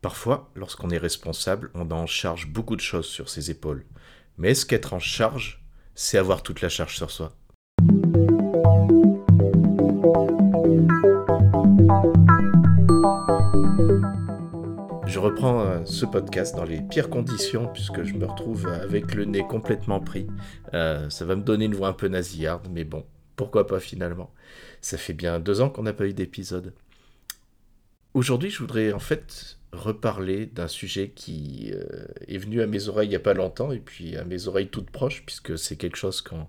Parfois, lorsqu'on est responsable, on en charge beaucoup de choses sur ses épaules. Mais est-ce qu'être en charge, c'est avoir toute la charge sur soi? Je reprends euh, ce podcast dans les pires conditions puisque je me retrouve avec le nez complètement pris. Euh, ça va me donner une voix un peu nasillarde, mais bon, pourquoi pas finalement? Ça fait bien deux ans qu'on n'a pas eu d'épisode. Aujourd'hui, je voudrais en fait reparler d'un sujet qui euh, est venu à mes oreilles il n'y a pas longtemps, et puis à mes oreilles toutes proches, puisque c'est quelque chose qu'on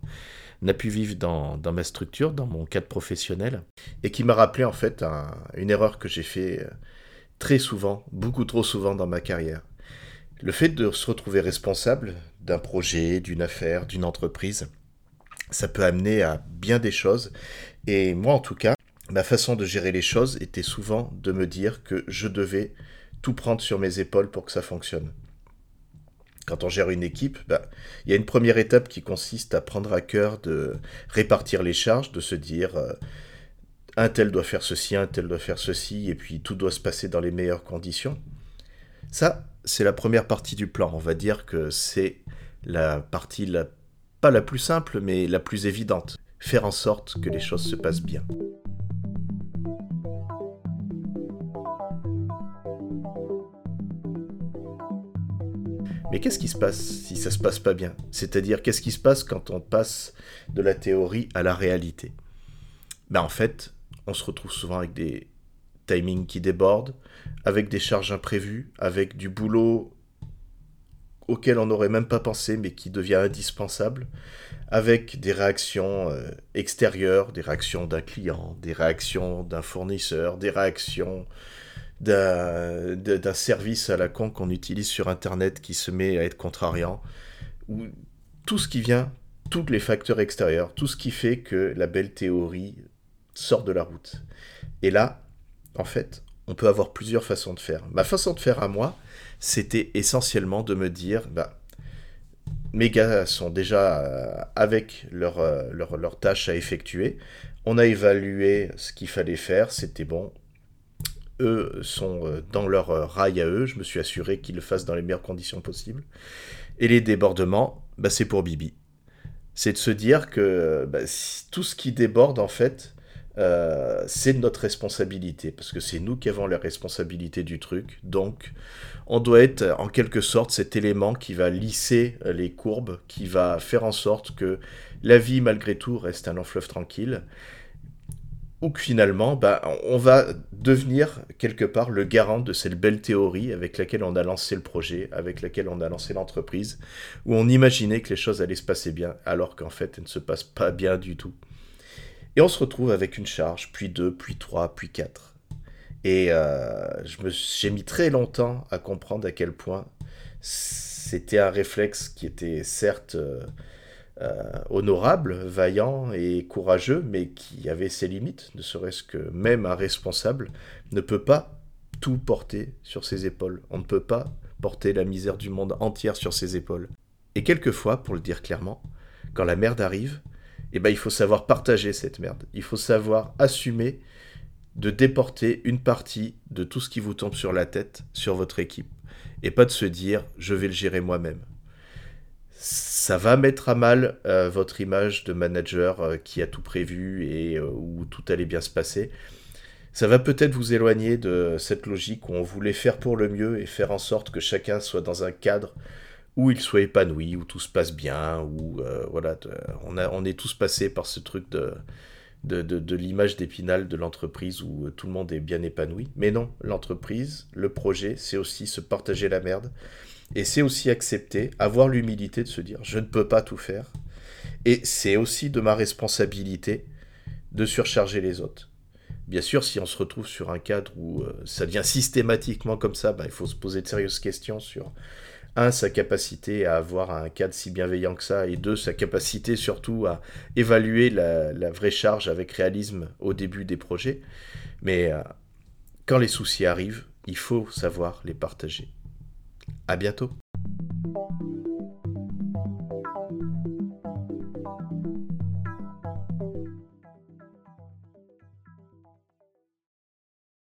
a pu vivre dans, ma structure, dans mon cadre professionnel, et qui m'a rappelé en fait une erreur que j'ai fait euh, très souvent, beaucoup trop souvent dans ma carrière. Le fait de se retrouver responsable d'un projet, d'une affaire, d'une entreprise, ça peut amener à bien des choses, et moi en tout cas, ma façon de gérer les choses était souvent de me dire que je devais tout prendre sur mes épaules pour que ça fonctionne. Quand on gère une équipe, bah, il y a une première étape qui consiste à prendre à cœur de répartir les charges, de se dire euh, un tel doit faire ceci, un tel doit faire ceci, et puis tout doit se passer dans les meilleures conditions. Ça, c'est la première partie du plan. On va dire que c'est la partie, la, pas la plus simple, mais la plus évidente. Faire en sorte que les choses se passent bien. Mais qu'est-ce qui se passe si ça se passe pas bien? C'est-à-dire, qu'est-ce qui se passe quand on passe de la théorie à la réalité? Ben, En fait, on se retrouve souvent avec des timings qui débordent, avec des charges imprévues, avec du boulot auquel on n'aurait même pas pensé, mais qui devient indispensable, avec des réactions euh, extérieures, des réactions d'un client, des réactions d'un fournisseur, des réactions d'un service à la con qu'on utilise sur Internet qui se met à être contrariant, ou tout ce qui vient, tous les facteurs extérieurs, tout ce qui fait que la belle théorie sort de la route. Et là, en fait, on peut avoir plusieurs façons de faire. Ma façon de faire à moi, c'était essentiellement de me dire, bah, mes gars sont déjà euh, avec leur, euh, leur, leur tâche à effectuer. On a évalué ce qu'il fallait faire, c'était bon, eux sont euh, dans leur euh, rail à eux. Je me suis assuré qu'ils le fassent dans les meilleures conditions possibles. Et les débordements, bah, c'est pour Bibi. C'est de se dire que bah, tout ce qui déborde, en fait, euh, c'est notre responsabilité, parce que c'est nous qui avons la responsabilité du truc. Donc, on doit être en quelque sorte cet élément qui va lisser les courbes, qui va faire en sorte que la vie, malgré tout, reste un long tranquille ou finalement, bah, on va devenir quelque part le garant de cette belle théorie avec laquelle on a lancé le projet, avec laquelle on a lancé l'entreprise, où on imaginait que les choses allaient se passer bien, alors qu'en fait, elles ne se passent pas bien du tout. Et on se retrouve avec une charge, puis deux, puis trois, puis quatre. Et euh, j'ai mis très longtemps à comprendre à quel point c'était un réflexe qui était certes... Euh, euh, honorable, vaillant et courageux, mais qui avait ses limites, ne serait-ce que même un responsable ne peut pas tout porter sur ses épaules. On ne peut pas porter la misère du monde entière sur ses épaules. Et quelquefois, pour le dire clairement, quand la merde arrive, eh ben, il faut savoir partager cette merde. Il faut savoir assumer de déporter une partie de tout ce qui vous tombe sur la tête sur votre équipe. Et pas de se dire je vais le gérer moi-même ça va mettre à mal euh, votre image de manager euh, qui a tout prévu et euh, où tout allait bien se passer. Ça va peut-être vous éloigner de cette logique où on voulait faire pour le mieux et faire en sorte que chacun soit dans un cadre où il soit épanoui, où tout se passe bien, où voilà, on, a, on est tous passés par ce truc de, de, de l'image d'épinal de l'entreprise où tout le monde est bien épanoui. Mais non, l'entreprise, le projet, c'est aussi se partager la merde. Et c'est aussi accepter, avoir l'humilité de se dire je ne peux pas tout faire. Et c'est aussi de ma responsabilité de surcharger les autres. Bien sûr, si on se retrouve sur un cadre où euh, ça devient systématiquement comme ça, bah, il faut se poser de sérieuses questions sur, un, sa capacité à avoir un cadre si bienveillant que ça, et deux, sa capacité surtout à évaluer la, vraie charge avec réalisme au début des projets. Mais euh, quand les soucis arrivent, il faut savoir les partager. À bientôt.